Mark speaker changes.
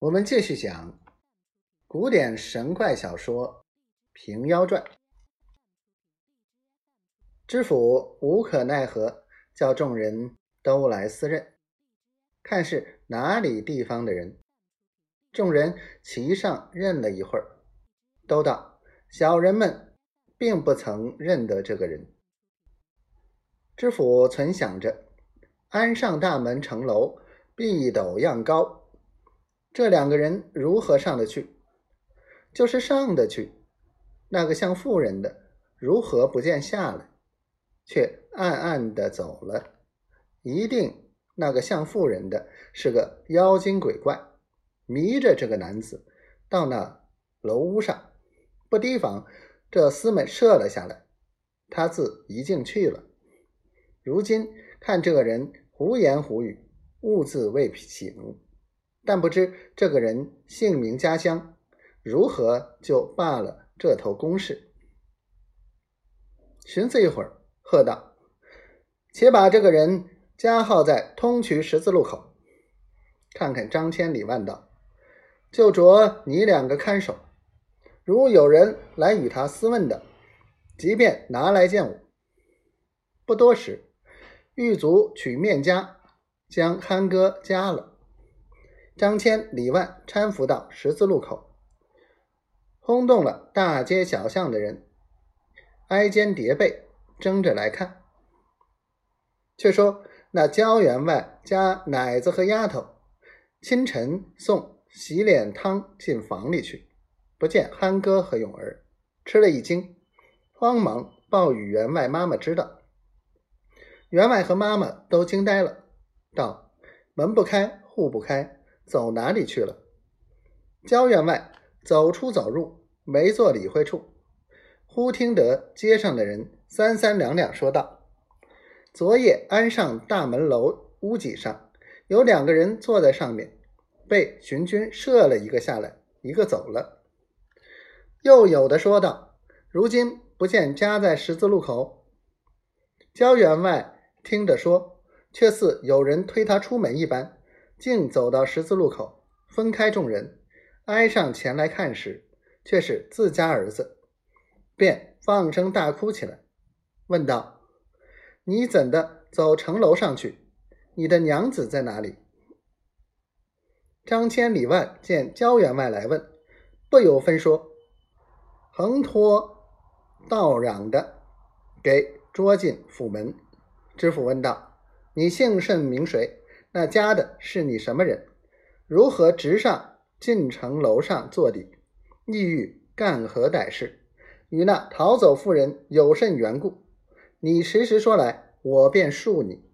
Speaker 1: 我们继续讲古典神怪小说《平妖传》。知府无可奈何，叫众人都来私认，看是哪里地方的人。众人齐上认了一会儿，都道小人们并不曾认得这个人。知府存想着，安上大门城楼，必斗样高。这两个人如何上得去？就是上得去，那个像妇人的如何不见下来，却暗暗的走了？一定那个像妇人的是个妖精鬼怪，迷着这个男子到那楼屋上，不提防这厮们射了下来，他自一进去了。如今看这个人胡言胡语，兀自未醒。但不知这个人姓名家乡，如何就罢了这头公事？寻思一会儿，喝道：“且把这个人加号在通衢十字路口，看看张千里万道，就着你两个看守。如有人来与他私问的，即便拿来见我。不多时，狱卒取面枷，将憨哥夹了。”张骞、李万搀扶到十字路口，轰动了大街小巷的人，挨肩叠背争着来看。却说那焦员外家奶子和丫头，清晨送洗脸汤进房里去，不见憨哥和勇儿，吃了一惊，慌忙报与员外妈妈知道。员外和妈妈都惊呆了，道：“门不开，户不开。”走哪里去了？焦员外走出走入，没做理会处，忽听得街上的人三三两两说道：“昨夜安上大门楼屋脊上有两个人坐在上面，被巡军射了一个下来，一个走了。”又有的说道：“如今不见家在十字路口。”焦员外听着说，却似有人推他出门一般。竟走到十字路口，分开众人，挨上前来看时，却是自家儿子，便放声大哭起来，问道：“你怎的走城楼上去？你的娘子在哪里？”张千里万见焦员外来问，不由分说，横拖倒嚷的，给捉进府门。知府问道：“你姓甚名谁？”那加的是你什么人？如何直上进城楼上坐地？意欲干何歹事？与那逃走妇人有甚缘故？你实时说来，我便恕你。